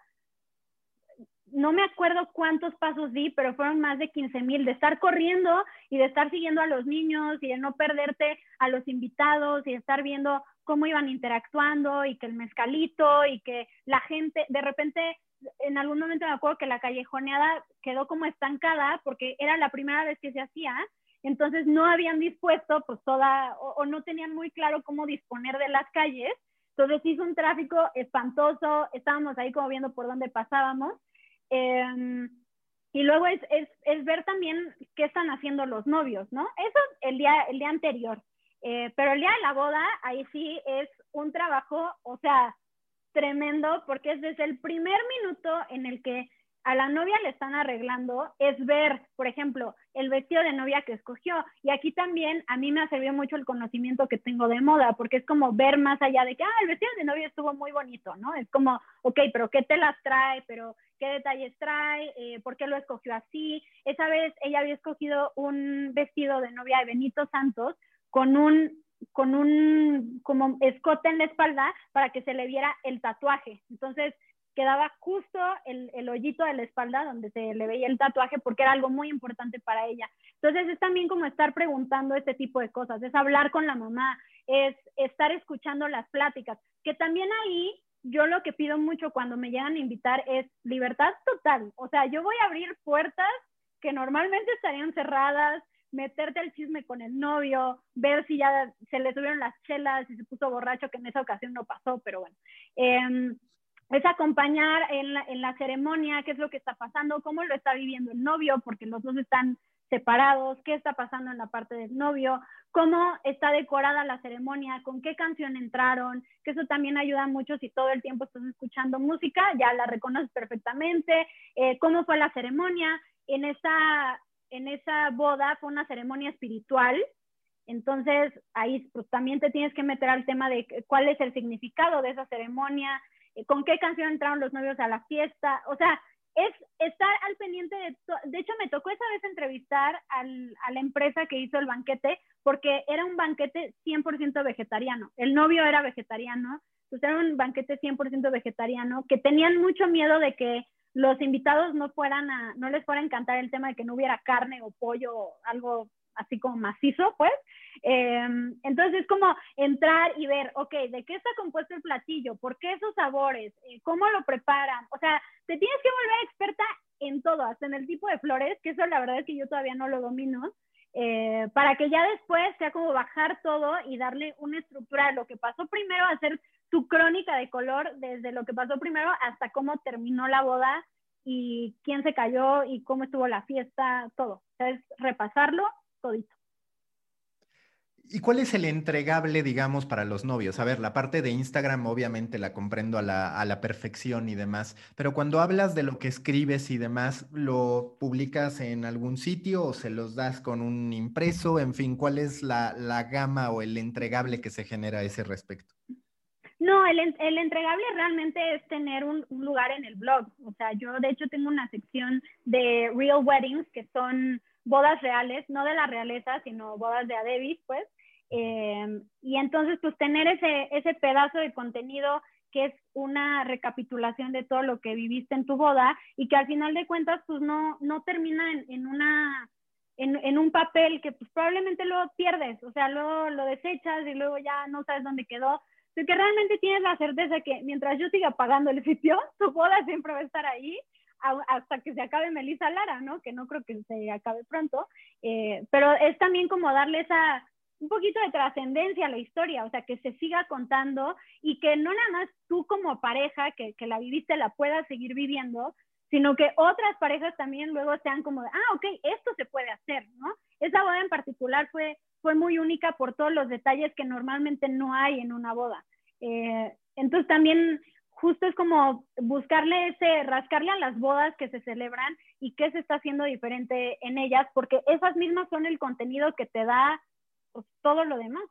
no me acuerdo cuántos pasos di, pero fueron más de 15 mil, de estar corriendo y de estar siguiendo a los niños y de no perderte a los invitados y de estar viendo cómo iban interactuando y que el mezcalito y que la gente, de repente, en algún momento me acuerdo que la callejoneada quedó como estancada porque era la primera vez que se hacía, entonces no habían dispuesto pues toda, o, o no tenían muy claro cómo disponer de las calles, entonces hizo un tráfico espantoso, estábamos ahí como viendo por dónde pasábamos Em, y luego es, es, es, ver también qué están haciendo los novios, ¿no? Eso el día, el día anterior. Eh, pero el día de la boda, ahí sí es un trabajo, o sea, tremendo, porque es desde el primer minuto en el que a la novia le están arreglando es ver, por ejemplo, el vestido de novia que escogió. Y aquí también a mí me ha servido mucho el conocimiento que tengo de moda, porque es como ver más allá de que, ah, el vestido de novia estuvo muy bonito, ¿no? Es como, ok, pero ¿qué te las trae? Pero ¿qué detalles trae? Eh, ¿Por qué lo escogió así? Esa vez ella había escogido un vestido de novia de Benito Santos con un con un como escote en la espalda para que se le viera el tatuaje. Entonces, quedaba justo el, el, hoyito de la espalda donde se le veía el tatuaje porque era algo muy importante para ella. Entonces es también como estar preguntando este tipo de cosas, es hablar con la mamá, es estar escuchando las pláticas, que también ahí yo lo que pido mucho cuando me llegan a invitar es libertad total. O sea, yo voy a abrir puertas que normalmente estarían cerradas, meterte al chisme con el novio, ver si ya se le subieron las chelas, si se puso borracho, que en esa ocasión no pasó, pero bueno. Eh, es acompañar en la, en la ceremonia, qué es lo que está pasando, cómo lo está viviendo el novio, porque los dos están separados, qué está pasando en la parte del novio, cómo está decorada la ceremonia, con qué canción entraron, que eso también ayuda mucho si todo el tiempo estás escuchando música, ya la reconoces perfectamente, eh, cómo fue la ceremonia. En esa, en esa boda fue una ceremonia espiritual, entonces ahí pues, también te tienes que meter al tema de cuál es el significado de esa ceremonia, con qué canción entraron los novios a la fiesta, o sea, es estar al pendiente de, de hecho me tocó esa vez entrevistar al, a la empresa que hizo el banquete, porque era un banquete 100% vegetariano, el novio era vegetariano, entonces era un banquete 100% vegetariano, que tenían mucho miedo de que los invitados no fueran a, no les fuera a encantar el tema de que no hubiera carne o pollo o algo así como macizo, pues. Em, entonces es como entrar y ver, ok, ¿de qué está compuesto el platillo? ¿Por qué esos sabores? Eh, ¿Cómo lo preparan? O sea, te tienes que volver experta en todo, hasta en el tipo de flores, que eso la verdad es que yo todavía no lo domino. eh, para que ya después sea como bajar todo y darle una estructura de lo que pasó primero, hacer tu crónica de color desde lo que pasó primero hasta cómo terminó la boda y quién se cayó y cómo estuvo la fiesta, todo. O sea, es repasarlo todito. ¿Y cuál es el entregable, digamos, para los novios? A ver, la parte de Instagram obviamente la comprendo a la, perfección y demás, pero cuando hablas de lo que escribes y demás, ¿lo publicas en algún sitio o se los das con un impreso? En fin, ¿cuál es la, gama o el entregable que se genera a ese respecto? No, el, entregable realmente es tener un, un, lugar en el blog. O sea, yo de hecho tengo una sección de Real Weddings, que son bodas reales, no de la realeza, sino bodas de Adebis, pues. Eh, y entonces, pues tener ese, ese pedazo de contenido que es una recapitulación de todo lo que viviste en tu boda y que al final de cuentas, pues no, no termina en, una, en, en, un papel que pues probablemente luego pierdes, o sea, luego lo desechas y luego ya no sabes dónde quedó. Así que realmente tienes la certeza que mientras yo siga pagando el sitio, tu boda siempre va a estar ahí hasta que se acabe Melissa Lara, ¿no? Que no creo que se acabe pronto, eh, pero es también como darle esa, un poquito de trascendencia a la historia, o sea, que se siga contando y que no nada más tú como pareja que, que la viviste la puedas seguir viviendo, sino que otras parejas también luego sean como, ah, ok, esto se puede hacer, ¿no? Esa boda en particular fue, fue muy única por todos los detalles que normalmente no hay en una boda. Eh, entonces también justo es como buscarle ese, rascarle a las bodas que se celebran y qué se está haciendo diferente en ellas, porque esas mismas son el contenido que te da todo lo demás.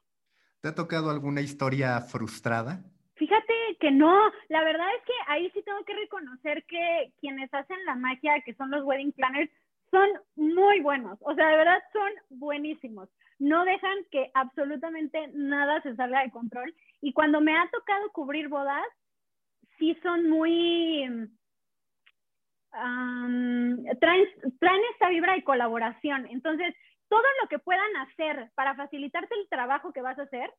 ¿Te ha tocado alguna historia frustrada? Fíjate que no, la verdad es que ahí sí tengo que reconocer que quienes hacen la magia, que son los wedding planners, son muy buenos, o sea, de verdad son buenísimos. No dejan que absolutamente nada se salga de control. Y cuando me ha tocado cubrir bodas, sí son muy... traen, traen esta vibra de colaboración. Entonces, todo lo que puedan hacer para facilitarte el trabajo que vas a hacer,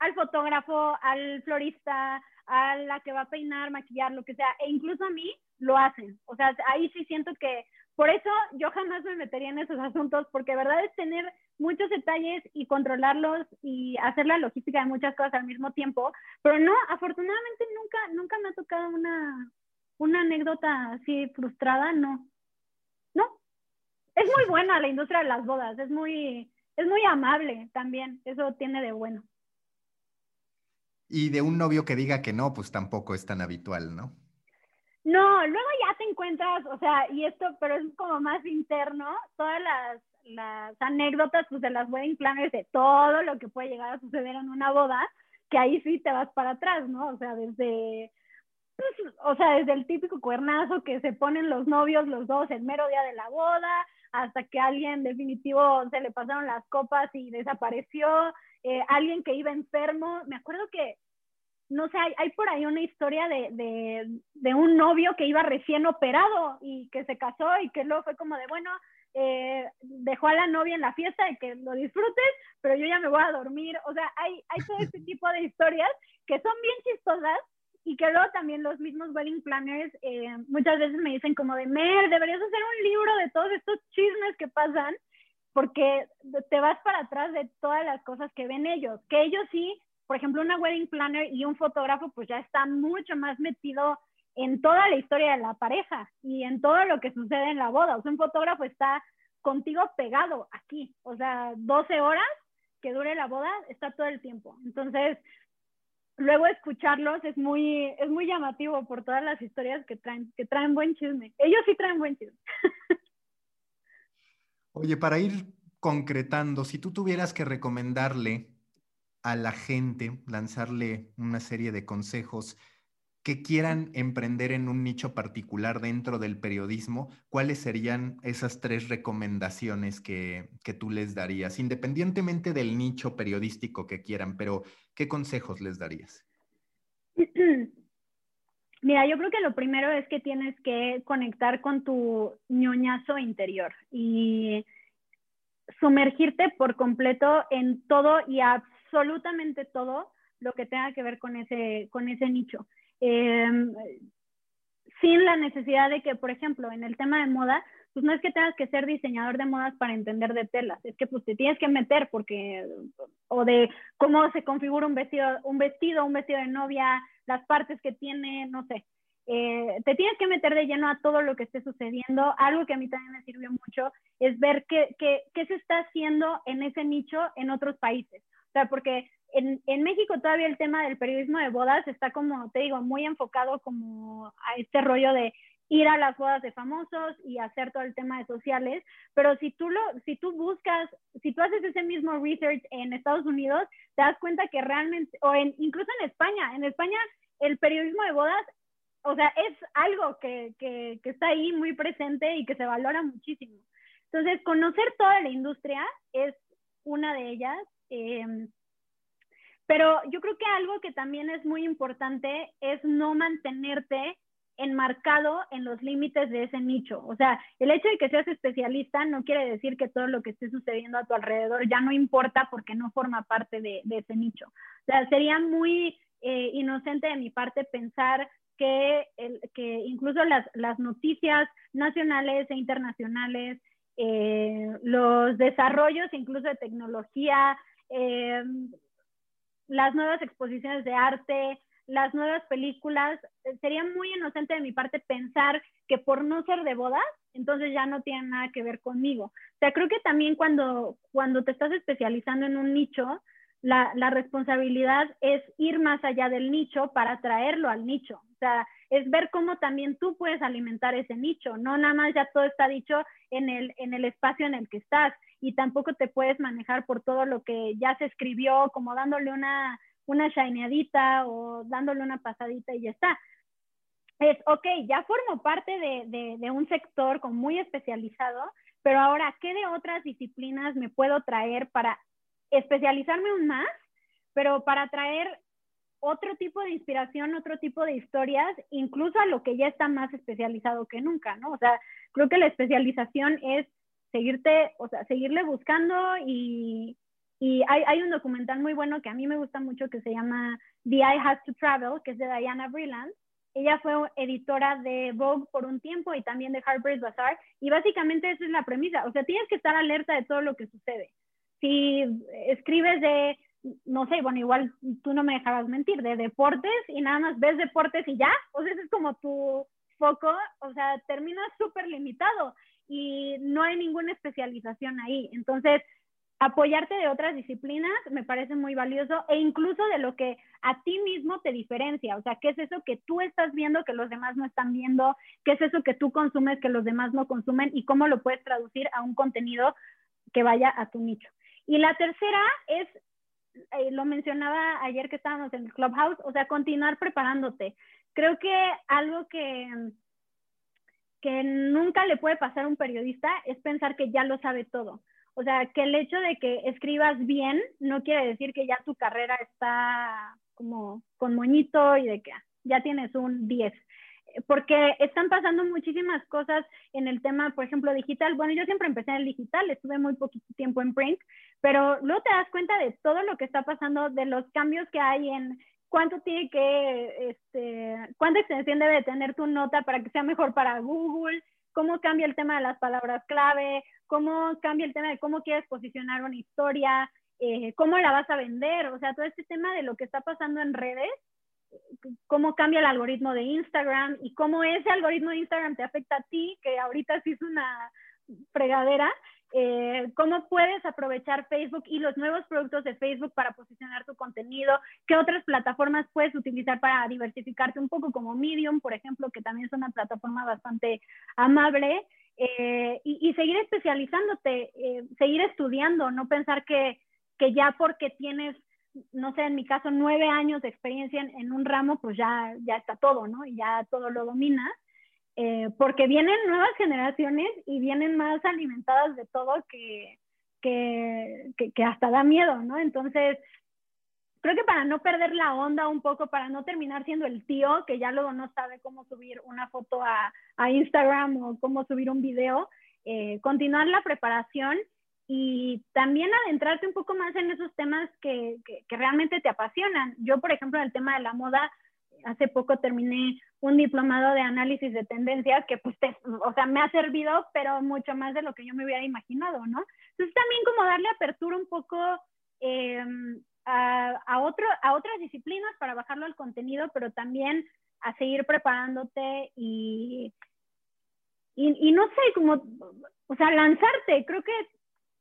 al fotógrafo, al florista, a la que va a peinar, maquillar, lo que sea, e incluso a mí, lo hacen. O sea, ahí sí siento que, por eso yo jamás me metería en esos asuntos, porque verdad es tener muchos detalles y controlarlos y hacer la logística de muchas cosas al mismo tiempo, pero no, afortunadamente nunca, nunca me ha tocado una, una anécdota así frustrada. No. Es muy buena la industria de las bodas, es muy, es muy amable también, eso tiene de bueno. Y de un novio que diga que no, pues tampoco es tan habitual, ¿no? No, luego ya te encuentras, o sea, y esto, pero es como más interno, todas las las anécdotas pues, de las wedding planners de todo lo que puede llegar a suceder en una boda, que ahí sí te vas para atrás, ¿no? O sea, desde, pues, o sea, desde el típico cuernazo que se ponen los novios los dos el mero día de la boda, hasta que alguien definitivo se le pasaron las copas y desapareció, eh, alguien que iba enfermo, me acuerdo que no sé, hay, por ahí una historia de, de, de, un novio que iba recién operado y que se casó y que luego fue como de, bueno, eh, dejó a la novia en la fiesta y que lo disfrutes, pero yo ya me voy a dormir. O sea, hay, hay todo este tipo de historias que son bien chistosas y que luego también los mismos wedding planners eh, muchas veces me dicen como de, Mer, deberías hacer un libro de todos estos chismes que pasan, porque te vas para atrás de todas las cosas que ven ellos, que ellos sí, por ejemplo, una wedding planner y un fotógrafo pues ya está mucho más metido en toda la historia de la pareja y en todo lo que sucede en la boda. O sea, un fotógrafo está contigo pegado aquí, o sea, 12 horas que dure la boda, está todo el tiempo. Entonces, luego escucharlos es muy, es muy llamativo por todas las historias que traen, que traen buen chisme. Ellos sí traen buen chisme. Oye, para ir concretando, si tú tuvieras que recomendarle a la gente, lanzarle una serie de consejos, que quieran emprender en un nicho particular dentro del periodismo, ¿cuáles serían esas tres recomendaciones que, tú les darías, independientemente del nicho periodístico que quieran, pero qué consejos les darías? Mira, yo creo que lo primero es que tienes que conectar con tu ñoñazo interior y sumergirte por completo en todo y absolutamente todo lo que tenga que ver con ese, con ese nicho. Em, sin la necesidad de que, por ejemplo, en el tema de moda, pues no es que tengas que ser diseñador de modas para entender de telas, es que pues te tienes que meter porque, o de cómo se configura un vestido, un vestido, un vestido de novia, las partes que tiene, no sé. Eh, te tienes que meter de lleno a todo lo que esté sucediendo. Algo que a mí también me sirvió mucho es ver qué, qué, qué se está haciendo en ese nicho en otros países. O sea, porque en, en, México todavía el tema del periodismo de bodas está como, te digo, muy enfocado como a este rollo de ir a las bodas de famosos y hacer todo el tema de sociales, pero si tú lo, si tú buscas, si tú haces ese mismo research en Estados Unidos, te das cuenta que realmente, o en, incluso en España, en España el periodismo de bodas o sea, es algo que, que, que, está ahí muy presente y que se valora muchísimo. Entonces, conocer toda la industria es una de ellas. Eh, pero yo creo que algo que también es muy importante es no mantenerte enmarcado en los límites de ese nicho. O sea, el hecho de que seas especialista no quiere decir que todo lo que esté sucediendo a tu alrededor ya no importa porque no forma parte de, ese nicho. O sea, sería muy eh, inocente de mi parte pensar que, que incluso las, las, noticias nacionales e internacionales, eh, los desarrollos incluso de tecnología, eh, las nuevas exposiciones de arte, las nuevas películas, sería muy inocente de mi parte pensar que por no ser de bodas, entonces ya no tiene nada que ver conmigo. O sea, creo que también cuando, cuando te estás especializando en un nicho, la, la responsabilidad es ir más allá del nicho para traerlo al nicho. O sea, es ver cómo también tú puedes alimentar ese nicho, no nada más ya todo está dicho en el, en el espacio en el que estás y tampoco te puedes manejar por todo lo que ya se escribió, como dándole una, una shineadita o dándole una pasadita y ya está. Es, ok, ya formo parte de, de, de un sector como muy especializado, pero ahora, ¿qué de otras disciplinas me puedo traer para especializarme aún más, pero para traer otro tipo de inspiración, otro tipo de historias, incluso a lo que ya está más especializado que nunca, ¿no? O sea, creo que la especialización es seguirte, o sea, seguirle buscando y, y hay, hay, un documental muy bueno que a mí me gusta mucho que se llama The Eye Has to Travel, que es de Diana Breland. Ella fue editora de Vogue por un tiempo y también de Harper's Bazaar y básicamente esa es la premisa, o sea, tienes que estar alerta de todo lo que sucede. Si escribes de no sé, bueno, igual tú no me dejarás mentir, de deportes y nada más ves deportes y ya, o sea, ese es como tu foco, o sea, terminas súper limitado y no hay ninguna especialización ahí. Entonces, apoyarte de otras disciplinas me parece muy valioso e incluso de lo que a ti mismo te diferencia, o sea, qué es eso que tú estás viendo que los demás no están viendo, qué es eso que tú consumes que los demás no consumen y cómo lo puedes traducir a un contenido que vaya a tu nicho. Y la tercera es eh, lo mencionaba ayer que estábamos en el Clubhouse, o sea, continuar preparándote. Creo que algo que, que nunca le puede pasar a un periodista es pensar que ya lo sabe todo. O sea, que el hecho de que escribas bien no quiere decir que ya tu carrera está como con moñito y de que ya tienes un 10 porque están pasando muchísimas cosas en el tema, por ejemplo, digital. Bueno, yo siempre empecé en digital, estuve muy poquito tiempo en print, pero luego te das cuenta de todo lo que está pasando, de los cambios que hay en cuánto tiene que, este, cuánta extensión debe tener tu nota para que sea mejor para Google, cómo cambia el tema de las palabras clave, cómo cambia el tema de cómo quieres posicionar una historia, eh, cómo la vas a vender, o sea, todo este tema de lo que está pasando en redes cómo cambia el algoritmo de Instagram y cómo ese algoritmo de Instagram te afecta a ti, que ahorita sí es una fregadera, eh, cómo puedes aprovechar Facebook y los nuevos productos de Facebook para posicionar tu contenido, qué otras plataformas puedes utilizar para diversificarte un poco como Medium, por ejemplo, que también es una plataforma bastante amable, eh, y, seguir especializándote, eh, seguir estudiando, no pensar que, ya porque tienes no sé, en mi caso, nueve años de experiencia en, un ramo, pues ya, ya está todo, ¿no? Y ya todo lo domina, eh, porque vienen nuevas generaciones y vienen más alimentadas de todo que, que, que, hasta da miedo, ¿no? Entonces, creo que para no perder la onda un poco, para no terminar siendo el tío que ya luego no sabe cómo subir una foto a, a Instagram o cómo subir un video, eh, continuar la preparación y también adentrarte un poco más en esos temas que, que, realmente te apasionan. Yo, por ejemplo, en el tema de la moda, hace poco terminé un diplomado de análisis de tendencias que pues, o sea, me ha servido, pero mucho más de lo que yo me hubiera imaginado, ¿no? Entonces también como darle apertura un poco em, a, otro, a otras disciplinas para bajarlo al contenido, pero también a seguir preparándote y, y, no sé, como, o sea, lanzarte, creo que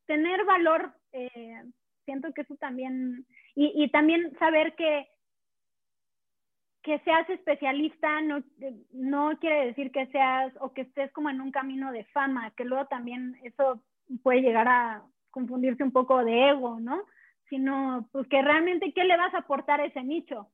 tener valor, eh, siento que eso también, y, y también saber que que seas especialista no, no quiere decir que seas o que estés como en un camino de fama, que luego también eso puede llegar a confundirse un poco de ego, ¿no? Sino, pues que realmente, ¿qué le vas a aportar a ese nicho?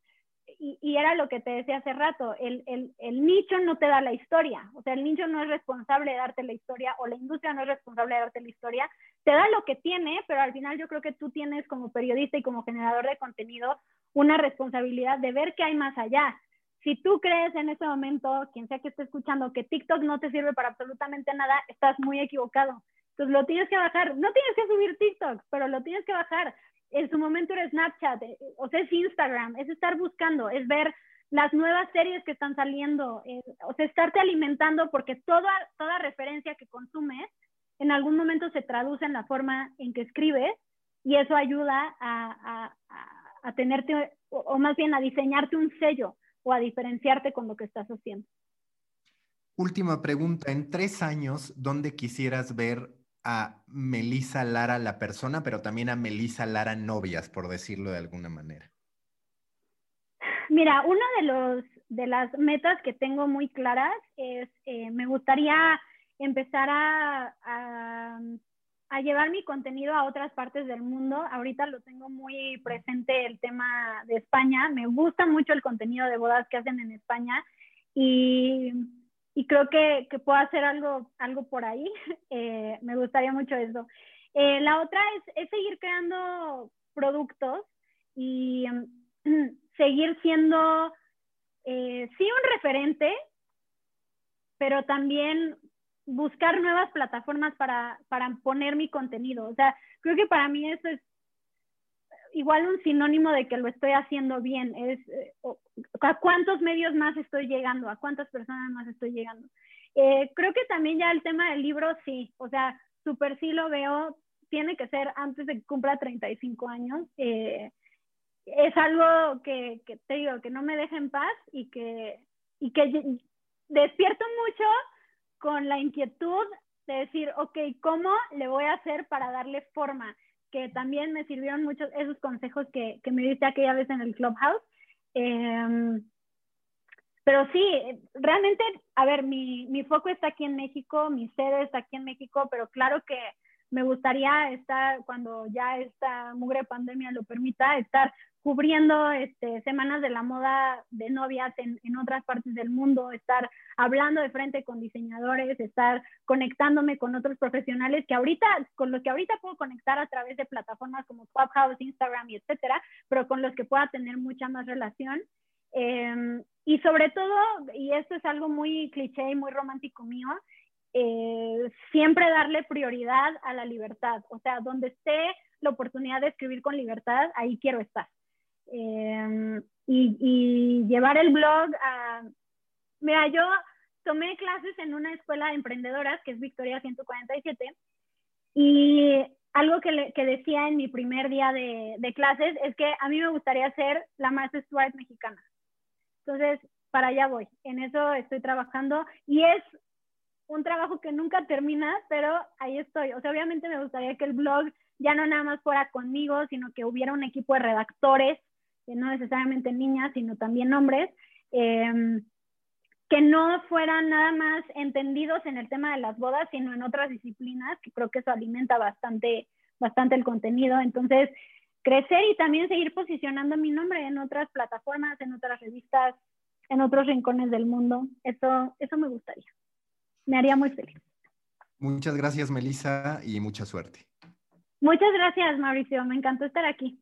Y, y era lo que te decía hace rato, el, el, el, nicho no te da la historia, o sea, el nicho no es responsable de darte la historia o la industria no es responsable de darte la historia, te da lo que tiene, pero al final yo creo que tú tienes como periodista y como generador de contenido una responsabilidad de ver qué hay más allá. Si tú crees en este momento, quien sea que esté escuchando, que TikTok no te sirve para absolutamente nada, estás muy equivocado. Entonces lo tienes que bajar. No tienes que subir TikTok, pero lo tienes que bajar. En su momento era Snapchat, eh, o sea, es Instagram, es estar buscando, es ver las nuevas series que están saliendo, o sea, estarte alimentando porque toda, toda referencia que consumes en algún momento se traduce en la forma en que escribes y eso ayuda a tenerte, o, más bien a diseñarte un sello o a diferenciarte con lo que estás haciendo. Última pregunta, en tres años, ¿dónde quisieras ver a Melisa Lara la persona, pero también a Melisa Lara novias, por decirlo de alguna manera? Mira, una de, los, de las metas que tengo muy claras es, eh, me gustaría empezar a a llevar mi contenido a otras partes del mundo. Ahorita lo tengo muy presente el tema de España. Me gusta mucho el contenido de bodas que hacen en España y, y creo que, que, puedo hacer algo, algo por ahí. Eh, me gustaría mucho eso. Eh, la otra es, es, seguir creando productos y seguir siendo, eh, sí, un referente, pero también buscar nuevas plataformas para, para poner mi contenido. O sea, creo que para mí eso es igual un sinónimo de que lo estoy haciendo bien. Es eh, a cuántos medios más estoy llegando, a cuántas personas más estoy llegando. Eh, creo que también ya el tema del libro, sí, o sea, súper sí lo veo, tiene que ser antes de que cumpla 35 años. Eh, es algo que, que, te digo, que no me deja en paz y que, y que despierto mucho con la inquietud de decir, ok, ¿cómo le voy a hacer para darle forma? Que también me sirvieron muchos esos consejos que, que me diste aquella vez en el Clubhouse. Em, pero sí, realmente, a ver, mi, mi foco está aquí en México, mi sede está aquí en México, pero claro que me gustaría estar, cuando ya esta mugre pandemia lo permita, estar cubriendo este, semanas de la moda de novias en, en, otras partes del mundo, estar hablando de frente con diseñadores, estar conectándome con otros profesionales que ahorita, con los que ahorita puedo conectar a través de plataformas como Clubhouse, Instagram y etcétera, pero con los que pueda tener mucha más relación. Eh, y sobre todo, y esto es algo muy cliché y muy romántico mío, eh, siempre darle prioridad a la libertad. O sea, donde esté la oportunidad de escribir con libertad, ahí quiero estar. Em, y, llevar el blog a... Mira, yo tomé clases en una escuela de emprendedoras, que es Victoria 147, y algo que, que decía en mi primer día de, de, clases es que a mí me gustaría ser la más Stuart mexicana. Entonces, para allá voy. En eso estoy trabajando y es un trabajo que nunca termina, pero ahí estoy. O sea, obviamente me gustaría que el blog ya no nada más fuera conmigo, sino que hubiera un equipo de redactores, que no necesariamente niñas, sino también hombres, em, que no fueran nada más entendidos en el tema de las bodas, sino en otras disciplinas, que creo que eso alimenta bastante, bastante el contenido. Entonces, crecer y también seguir posicionando mi nombre en otras plataformas, en otras revistas, en otros rincones del mundo. Eso, eso me gustaría me haría muy feliz. Muchas gracias, Melissa, y mucha suerte. Muchas gracias, Mauricio. Me encantó estar aquí.